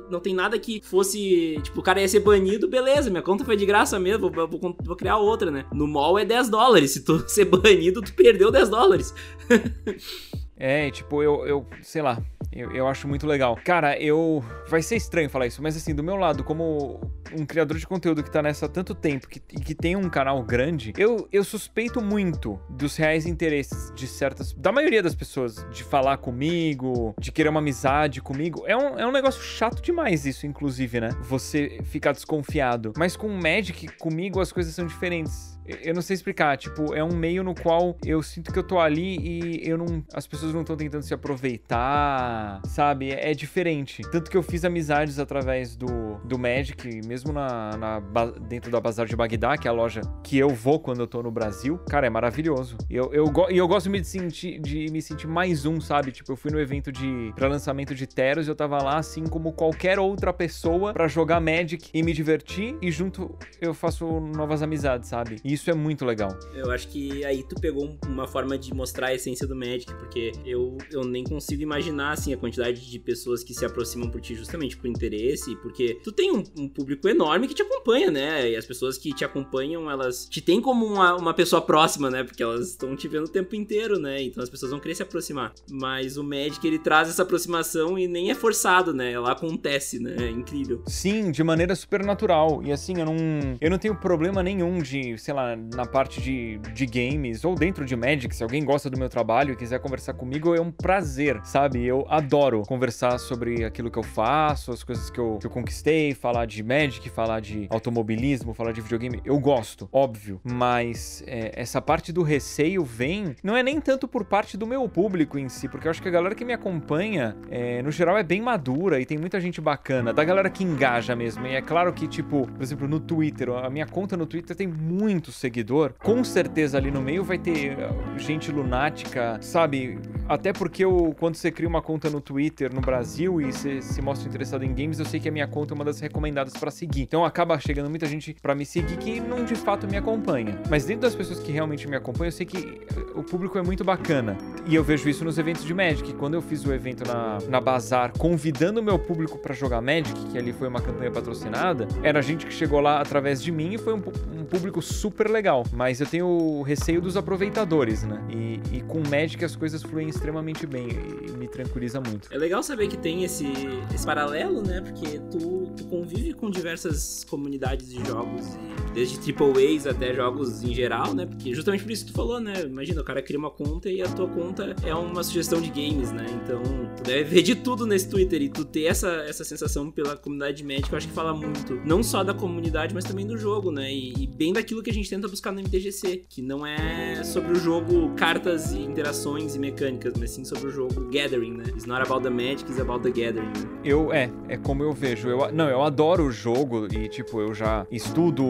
não tem nada que fosse, tipo, o cara ia ser banido, beleza, minha conta foi de graça mesmo, vou, vou, vou criar outra, né? No mall é 10 dólares, se tu ser banido, tu perdeu 10 dólares. é, tipo, eu, eu sei lá, eu, eu acho muito legal. Cara, eu. Vai ser estranho falar isso, mas assim, do meu lado, como um criador de conteúdo que tá nessa há tanto tempo que, e que tem um canal grande, eu, eu suspeito muito dos reais interesses de certas. da maioria das pessoas, de falar comigo, de querer uma amizade comigo. É um, é um negócio chato demais isso, inclusive, né? Você ficar desconfiado. Mas com o Magic, comigo, as coisas são diferentes eu não sei explicar, tipo, é um meio no qual eu sinto que eu tô ali e eu não. As pessoas não estão tentando se aproveitar, sabe? É, é, diferente. Tanto que eu fiz amizades através do, do Magic, mesmo na, na dentro da Bazar de Bagdá, que é a loja que eu vou quando eu tô no Brasil. Cara, é maravilhoso. E eu, eu, eu, eu gosto de me sentir, de me sentir mais um, sabe? Tipo, eu fui no evento de para lançamento de Teros e eu tava lá assim como qualquer outra pessoa para jogar Magic e me divertir. E junto eu faço novas amizades, sabe? E isso é muito legal. Eu acho que aí tu pegou uma forma de mostrar a essência do Magic, porque eu, eu nem consigo imaginar, assim, a quantidade de pessoas que se aproximam por ti justamente por interesse, porque tu tem um, um público enorme que te acompanha, né? E as pessoas que te acompanham, elas te têm como uma, uma pessoa próxima, né? Porque elas estão te vendo o tempo inteiro, né? Então as pessoas vão querer se aproximar. Mas o Magic, ele traz essa aproximação e nem é forçado, né? Ela acontece, né? É incrível. Sim, de maneira super natural. E assim, eu não, eu não tenho problema nenhum de, sei lá, na, parte de, de games ou dentro de Magic, se alguém gosta do meu trabalho e quiser conversar comigo, é um prazer, sabe? Eu adoro conversar sobre aquilo que eu faço, as coisas que eu, que eu conquistei, falar de Magic, falar de automobilismo, falar de videogame. Eu gosto, óbvio, mas é, essa parte do receio vem, não é nem tanto por parte do meu público em si, porque eu acho que a galera que me acompanha, é, no geral, é bem madura e tem muita gente bacana, da galera que engaja mesmo. E é claro que, tipo, por exemplo, no Twitter, a minha conta no Twitter tem muitos seguidor, com certeza ali no meio vai ter uh, gente lunática, sabe? Até porque eu, quando você cria uma conta no Twitter no Brasil e você se mostra interessado em games, eu sei que a minha conta é uma das recomendadas para seguir. Então acaba chegando muita gente para me seguir que não de fato me acompanha. Mas dentro das pessoas que realmente me acompanham, eu sei que uh, o público é muito bacana. E eu vejo isso nos eventos de Magic. Quando eu fiz o evento na, na Bazar, convidando o meu público para jogar Magic, que ali foi uma campanha patrocinada, era gente que chegou lá através de mim e foi um, um público super super legal, mas eu tenho o receio dos aproveitadores, né? E, e com Magic as coisas fluem extremamente bem e me tranquiliza muito. É legal saber que tem esse, esse paralelo, né? Porque tu, tu convive com diversas comunidades de jogos, desde triple A's até jogos em geral, né? Porque justamente por isso que tu falou, né? Imagina, o cara cria uma conta e a tua conta é uma sugestão de games, né? Então, tu deve ver de tudo nesse Twitter e tu ter essa, essa sensação pela comunidade de Magic, eu acho que fala muito, não só da comunidade, mas também do jogo, né? E, e bem daquilo que a gente tenta buscar no MTGC, que não é sobre o jogo cartas e interações e mecânicas, mas sim sobre o jogo gathering, né? It's not about the magic, it's about the gathering. Né? Eu, é, é como eu vejo. Eu, não, eu adoro o jogo e, tipo, eu já estudo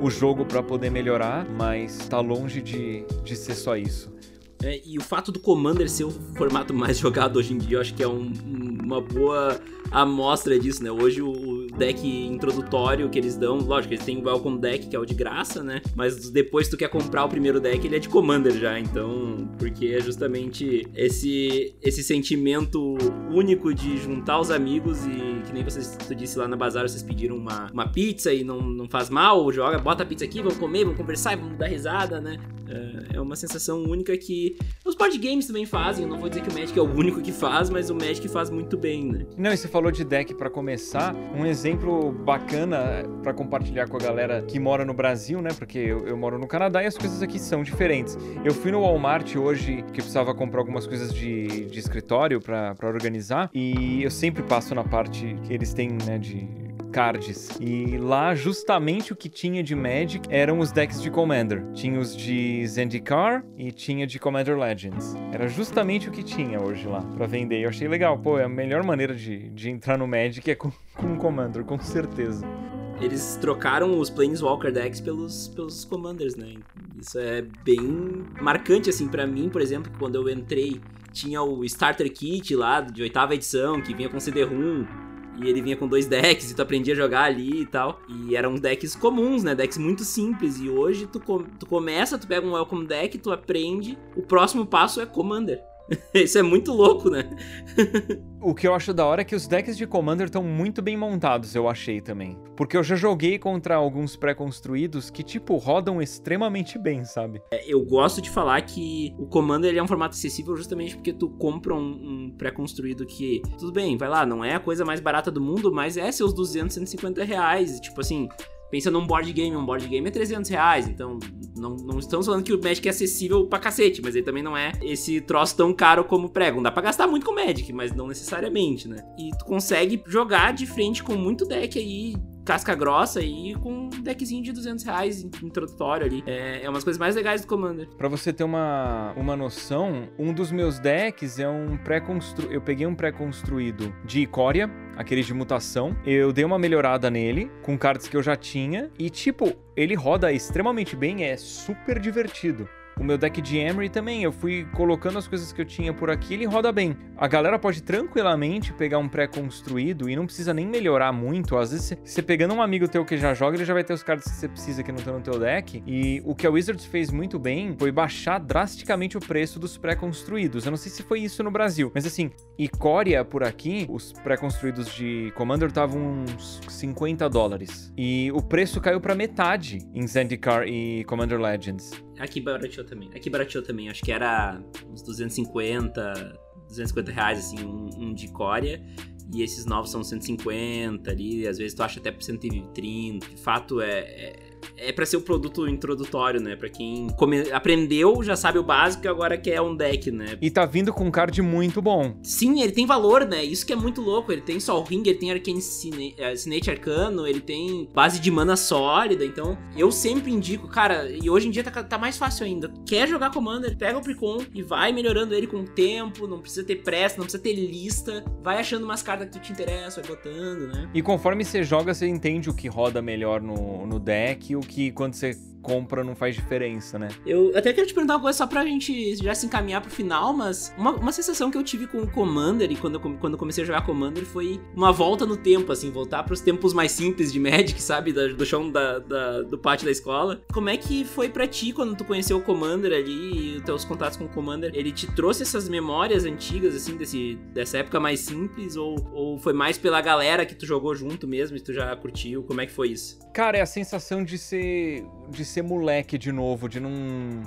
o jogo para poder melhorar, mas tá longe de, de ser só isso. É, e o fato do Commander ser o formato mais jogado hoje em dia, eu acho que é um, uma boa amostra disso, né? Hoje o deck introdutório que eles dão, lógico, eles têm o Welcome Deck, que é o de graça, né? Mas depois tu quer comprar o primeiro deck, ele é de Commander já, então... Porque é justamente esse, esse sentimento único de juntar os amigos e, que nem vocês, tu disse lá na Bazar, vocês pediram uma, uma pizza e não, não faz mal, joga, bota a pizza aqui, vamos comer, vamos conversar, vamos dar risada, né? É, é uma sensação única que os board games também fazem, eu não vou dizer que o Magic é o único que faz, mas o Magic faz muito bem, né? Não, e você falou de deck para começar, um exemplo bacana para compartilhar com a galera que mora no Brasil, né? Porque eu, eu, moro no Canadá e as coisas aqui são diferentes. Eu fui no Walmart hoje que precisava comprar algumas coisas de, de escritório para organizar e eu sempre passo na parte que eles têm, né, de cards. E lá, justamente o que tinha de Magic eram os decks de Commander. Tinha os de Zendikar e tinha de Commander Legends. Era justamente o que tinha hoje lá para vender. Eu achei legal. Pô, é a melhor maneira de, de entrar no Magic é com, com Commander, com certeza eles trocaram os Planeswalker decks pelos, pelos Commanders, né? Isso é bem marcante, assim, para mim, por exemplo, quando eu entrei, tinha o Starter Kit lá, de oitava edição, que vinha com CD-ROM, e ele vinha com dois decks, e tu aprendia a jogar ali e tal. E eram decks comuns, né? Decks muito simples. E hoje tu, com, tu começa, tu pega um Welcome Deck, tu aprende, o próximo passo é Commander. Isso é muito louco, né? o que eu acho da hora é que os decks de Commander estão muito bem montados, eu achei também. Porque eu já joguei contra alguns pré-construídos que, tipo, rodam extremamente bem, sabe? É, eu gosto de falar que o Commander é um formato acessível justamente porque tu compra um, um pré-construído que, tudo bem, vai lá, não é a coisa mais barata do mundo, mas é seus 200, 150 reais. Tipo assim, Pensa num board game, um board game é 300 reais, então não, não estamos falando que o Magic é acessível pra cacete, mas ele também não é esse troço tão caro como pregam. Dá pra gastar muito com Magic, mas não necessariamente, né? E tu consegue jogar de frente com muito deck aí casca grossa e com um deckzinho de 200 reais introdutório ali. É, é umas coisas mais legais do Commander. Pra você ter uma, uma noção, um dos meus decks é um pré-construído. Eu peguei um pré-construído de Icória, aquele de mutação. Eu dei uma melhorada nele com cartas que eu já tinha. E, tipo, ele roda extremamente bem, é super divertido. O meu deck de Emery também, eu fui colocando as coisas que eu tinha por aqui, ele roda bem. A galera pode tranquilamente pegar um pré-construído e não precisa nem melhorar muito. Às vezes, você pegando um amigo teu que já joga, ele já vai ter os cards que você precisa que não estão no teu deck. E o que a Wizards fez muito bem foi baixar drasticamente o preço dos pré-construídos. Eu não sei se foi isso no Brasil, mas assim, Icória por aqui, os pré-construídos de Commander estavam uns 50 dólares. E o preço caiu para metade em Zendikar e Commander Legends. Aqui barateou também. Aqui barateou também. Acho que era uns 250, 250 reais, assim, um, um de Coreia. E esses novos são 150 ali. Às vezes tu acha até por 130. De fato, é, é é para ser o produto introdutório, né? Para quem come... aprendeu, já sabe o básico, agora quer um deck, né? E tá vindo com um card muito bom. Sim, ele tem valor, né? Isso que é muito louco. Ele tem Sol Ring, ele tem Arcane. É, Sinete Arcano, ele tem base de mana sólida. Então, eu sempre indico, cara, e hoje em dia tá, tá mais fácil ainda. Quer jogar Commander, pega o Precon e vai melhorando ele com o tempo. Não precisa ter pressa, não precisa ter lista. Vai achando umas cartas que tu te interessa, vai botando, né? E conforme você joga, você entende o que roda melhor no, no deck, o que quando você compra não faz diferença, né? Eu até quero te perguntar uma coisa só pra gente já se encaminhar pro final, mas uma, uma sensação que eu tive com o Commander e quando eu, quando eu comecei a jogar Commander foi uma volta no tempo, assim, voltar pros tempos mais simples de Magic, sabe? Da, do chão da, da, do pátio da escola. Como é que foi pra ti quando tu conheceu o Commander ali e os teus contatos com o Commander? Ele te trouxe essas memórias antigas, assim, desse, dessa época mais simples ou, ou foi mais pela galera que tu jogou junto mesmo e tu já curtiu? Como é que foi isso? Cara, é a sensação de ser de ser moleque de novo, de não.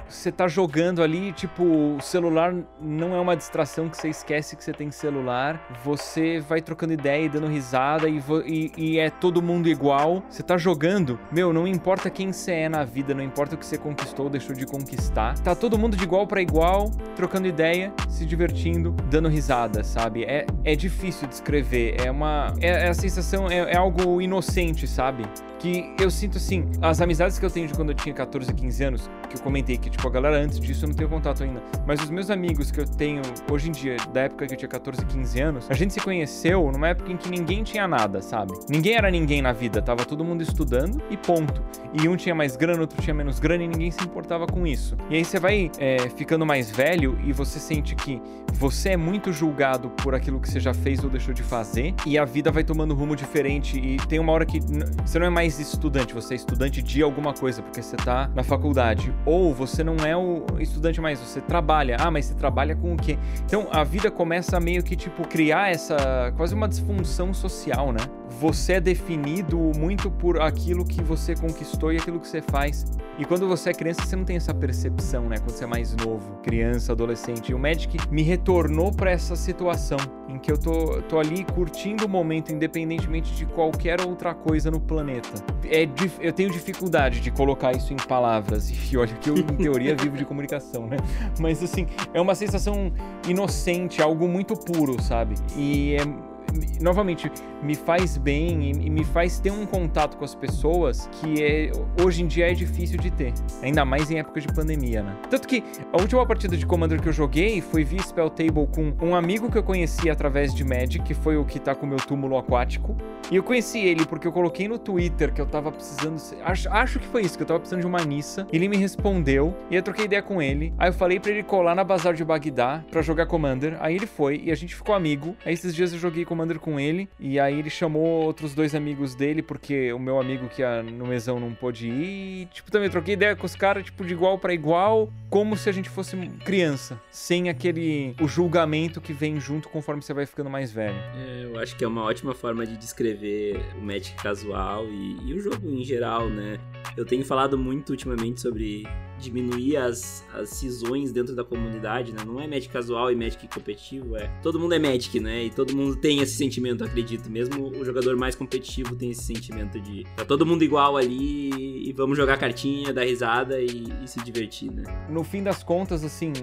Você tá jogando ali, tipo, o celular não é uma distração que você esquece que você tem celular. Você vai trocando ideia e dando risada e, e, e é todo mundo igual. Você tá jogando, meu, não importa quem você é na vida, não importa o que você conquistou ou deixou de conquistar. Tá todo mundo de igual para igual, trocando ideia, se divertindo, dando risada, sabe? É, é difícil descrever. É uma. É, é a sensação, é, é algo inocente, sabe? Que eu sinto assim, as amizades que eu tenho quando eu tinha 14, 15 anos, que eu comentei que, tipo, a galera antes disso eu não tenho contato ainda. Mas os meus amigos que eu tenho hoje em dia, da época que eu tinha 14, 15 anos, a gente se conheceu numa época em que ninguém tinha nada, sabe? Ninguém era ninguém na vida, tava todo mundo estudando e ponto. E um tinha mais grana, outro tinha menos grana e ninguém se importava com isso. E aí você vai é, ficando mais velho e você sente que você é muito julgado por aquilo que você já fez ou deixou de fazer e a vida vai tomando rumo diferente e tem uma hora que você não é mais estudante, você é estudante de alguma coisa, porque você tá na faculdade. Ou você não é o estudante mais, você trabalha. Ah, mas você trabalha com o quê? Então a vida começa a meio que, tipo, criar essa quase uma disfunção social, né? Você é definido muito por aquilo que você conquistou e aquilo que você faz. E quando você é criança, você não tem essa percepção, né? Quando você é mais novo, criança, adolescente. E o Magic me retornou para essa situação em que eu tô, tô ali curtindo o momento, independentemente de qualquer outra coisa no planeta. É, eu tenho dificuldade de colocar isso em palavras, e olha que eu, em teoria, vivo de comunicação, né? Mas assim, é uma sensação inocente, algo muito puro, sabe? E é novamente, me faz bem e me faz ter um contato com as pessoas que é, hoje em dia é difícil de ter. Ainda mais em época de pandemia, né? Tanto que a última partida de Commander que eu joguei foi via Spell Table com um amigo que eu conheci através de Magic, que foi o que tá com o meu túmulo aquático. E eu conheci ele porque eu coloquei no Twitter que eu tava precisando. Acho, acho que foi isso, que eu tava precisando de uma missa. Ele me respondeu e eu troquei ideia com ele. Aí eu falei para ele colar na Bazar de Bagdá para jogar Commander. Aí ele foi e a gente ficou amigo. Aí esses dias eu joguei Commander com ele. E aí ele chamou outros dois amigos dele, porque o meu amigo que ia no mesão não pôde ir. E, tipo, também troquei ideia com os caras, tipo, de igual para igual, como se a gente fosse criança, sem aquele o julgamento que vem junto conforme você vai ficando mais velho. É, eu acho que é uma ótima forma de descrever o Magic casual e, e o jogo em geral, né? Eu tenho falado muito ultimamente sobre diminuir as, as cisões dentro da comunidade, né? Não é Magic casual e Magic competitivo, é. Todo mundo é Magic, né? E todo mundo tem esse sentimento, acredito. Mesmo o jogador mais competitivo tem esse sentimento de tá todo mundo igual ali e vamos jogar cartinha, dar risada e, e se divertir, né? No fim das contas, assim,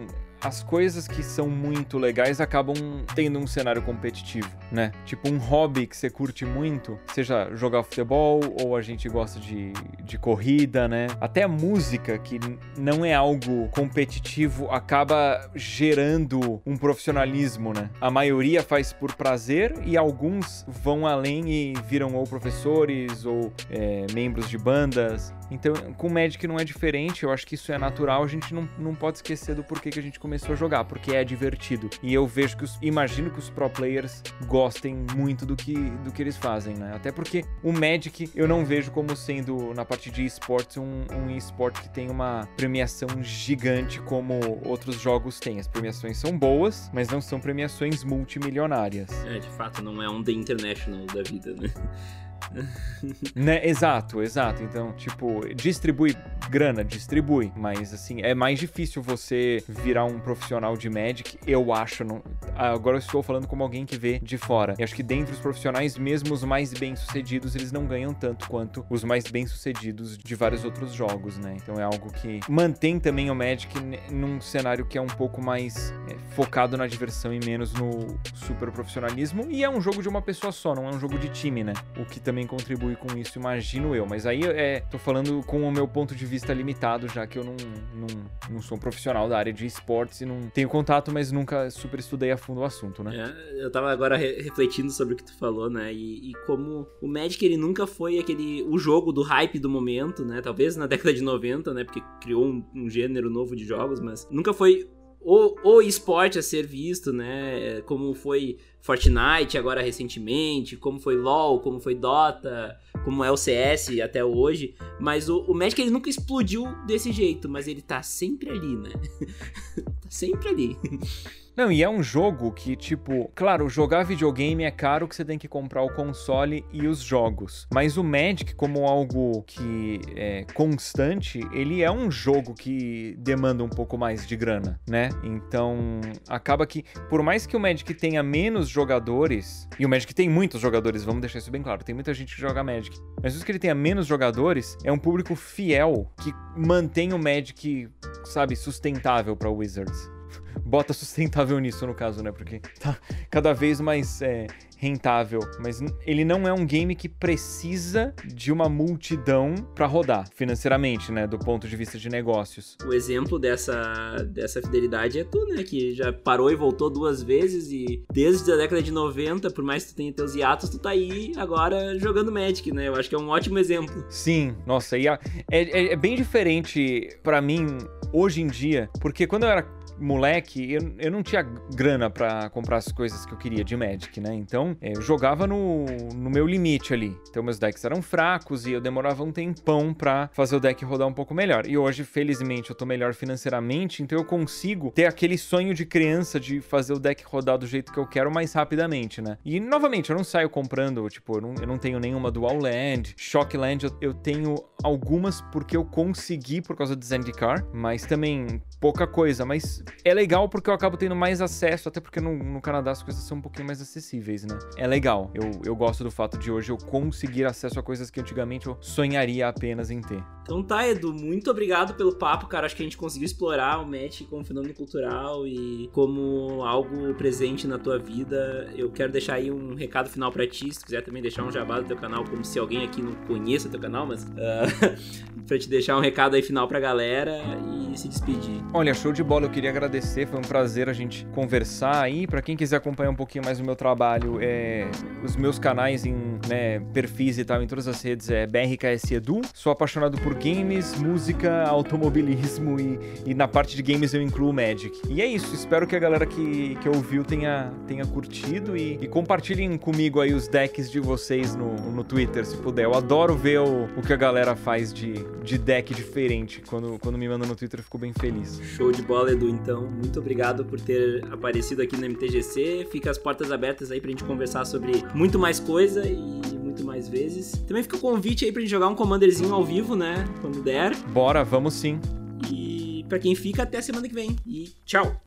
as coisas que são muito legais acabam tendo um cenário competitivo, né? Tipo um hobby que você curte muito, seja jogar futebol ou a gente gosta de, de corrida, né? Até a música, que não é algo competitivo, acaba gerando um profissionalismo, né? A maioria faz por prazer e alguns vão além e viram ou professores ou é, membros de bandas. Então, com o Magic não é diferente, eu acho que isso é natural, a gente não, não pode esquecer do porquê que a gente começou a jogar, porque é divertido. E eu vejo que os, imagino que os pro players gostem muito do que, do que eles fazem, né? Até porque o Magic eu não vejo como sendo, na parte de esportes, um, um esporte que tem uma premiação gigante como outros jogos têm. As premiações são boas, mas não são premiações multimilionárias. É, de fato, não é um The International da vida, né? Né? Exato, exato. Então, tipo, distribui grana, distribui. Mas, assim, é mais difícil você virar um profissional de Magic, eu acho. Não... Agora eu estou falando como alguém que vê de fora. E acho que dentre os profissionais, mesmo os mais bem-sucedidos, eles não ganham tanto quanto os mais bem-sucedidos de vários outros jogos, né? Então é algo que mantém também o Magic num cenário que é um pouco mais é, focado na diversão e menos no super profissionalismo. E é um jogo de uma pessoa só, não é um jogo de time, né? O que também contribui com isso, imagino eu. Mas aí é, tô falando com o meu ponto de vista limitado, já que eu não, não, não sou um profissional da área de esportes e não tenho contato, mas nunca super estudei a fundo o assunto, né? É, eu tava agora re refletindo sobre o que tu falou, né? E, e, como o Magic ele nunca foi aquele o jogo do hype do momento, né? Talvez na década de 90, né? Porque criou um, um gênero novo de jogos, mas nunca foi o, o esporte a ser visto, né? Como foi Fortnite agora recentemente, como foi LoL, como foi Dota, como é o CS até hoje. Mas o, o Magic ele nunca explodiu desse jeito, mas ele tá sempre ali, né? tá sempre ali. Não, e é um jogo que, tipo, claro, jogar videogame é caro que você tem que comprar o console e os jogos. Mas o Magic, como algo que é constante, ele é um jogo que demanda um pouco mais de grana, né? Então, acaba que, por mais que o Magic tenha menos jogadores, e o Magic tem muitos jogadores, vamos deixar isso bem claro, tem muita gente que joga Magic, mas isso que ele tenha menos jogadores, é um público fiel que mantém o Magic, sabe, sustentável para Wizards bota sustentável nisso, no caso, né? Porque tá cada vez mais é, rentável. Mas ele não é um game que precisa de uma multidão para rodar financeiramente, né? Do ponto de vista de negócios. O exemplo dessa, dessa fidelidade é tu, né? Que já parou e voltou duas vezes e desde a década de 90, por mais que tu tenha teus hiatos, tu tá aí agora jogando Magic, né? Eu acho que é um ótimo exemplo. Sim, nossa, e a, é, é, é bem diferente para mim hoje em dia, porque quando eu era moleque, eu, eu não tinha grana para comprar as coisas que eu queria de Magic, né? Então, é, eu jogava no, no meu limite ali. Então, meus decks eram fracos e eu demorava um tempão pra fazer o deck rodar um pouco melhor. E hoje, felizmente, eu tô melhor financeiramente, então eu consigo ter aquele sonho de criança de fazer o deck rodar do jeito que eu quero mais rapidamente, né? E, novamente, eu não saio comprando, tipo, eu não, eu não tenho nenhuma Dual Land, Shock Land, eu, eu tenho algumas porque eu consegui por causa do Zendikar, mas também pouca coisa. Mas é legal porque eu acabo tendo mais acesso, até porque no, no, Canadá as coisas são um pouquinho mais acessíveis, né? É legal. Eu, eu gosto do fato de hoje eu conseguir acesso a coisas que antigamente eu sonharia apenas em ter. Então tá, Edu, muito obrigado pelo papo, cara. Acho que a gente conseguiu explorar o match como fenômeno cultural e como algo presente na tua vida. Eu quero deixar aí um recado final para ti, se tu quiser também deixar um jabá do teu canal, como se alguém aqui não conheça teu canal, mas uh, pra te deixar um recado aí final pra galera e se despedir. Olha, show de bola, eu queria agradecer, foi um prazer a gente conversar aí. Para quem quiser acompanhar um pouquinho mais o meu trabalho, é, os meus canais em né, perfis e tal, em todas as redes é BRKS Edu. Sou apaixonado por games, música, automobilismo e, e, na parte de games eu incluo Magic. E é isso, espero que a galera que, que ouviu tenha, tenha curtido e, e compartilhem comigo aí os decks de vocês no, no Twitter, se puder. Eu adoro ver o, o que a galera faz de, de deck diferente. Quando, quando me manda no Twitter, eu fico bem feliz. Show de bola, Edu. Então, muito obrigado por ter aparecido aqui no MTGC. Fica as portas abertas aí pra gente conversar sobre muito mais coisa e muito mais vezes. Também fica o convite aí pra gente jogar um Commanderzinho ao vivo, né? Quando der. Bora, vamos sim. E para quem fica, até semana que vem. E tchau!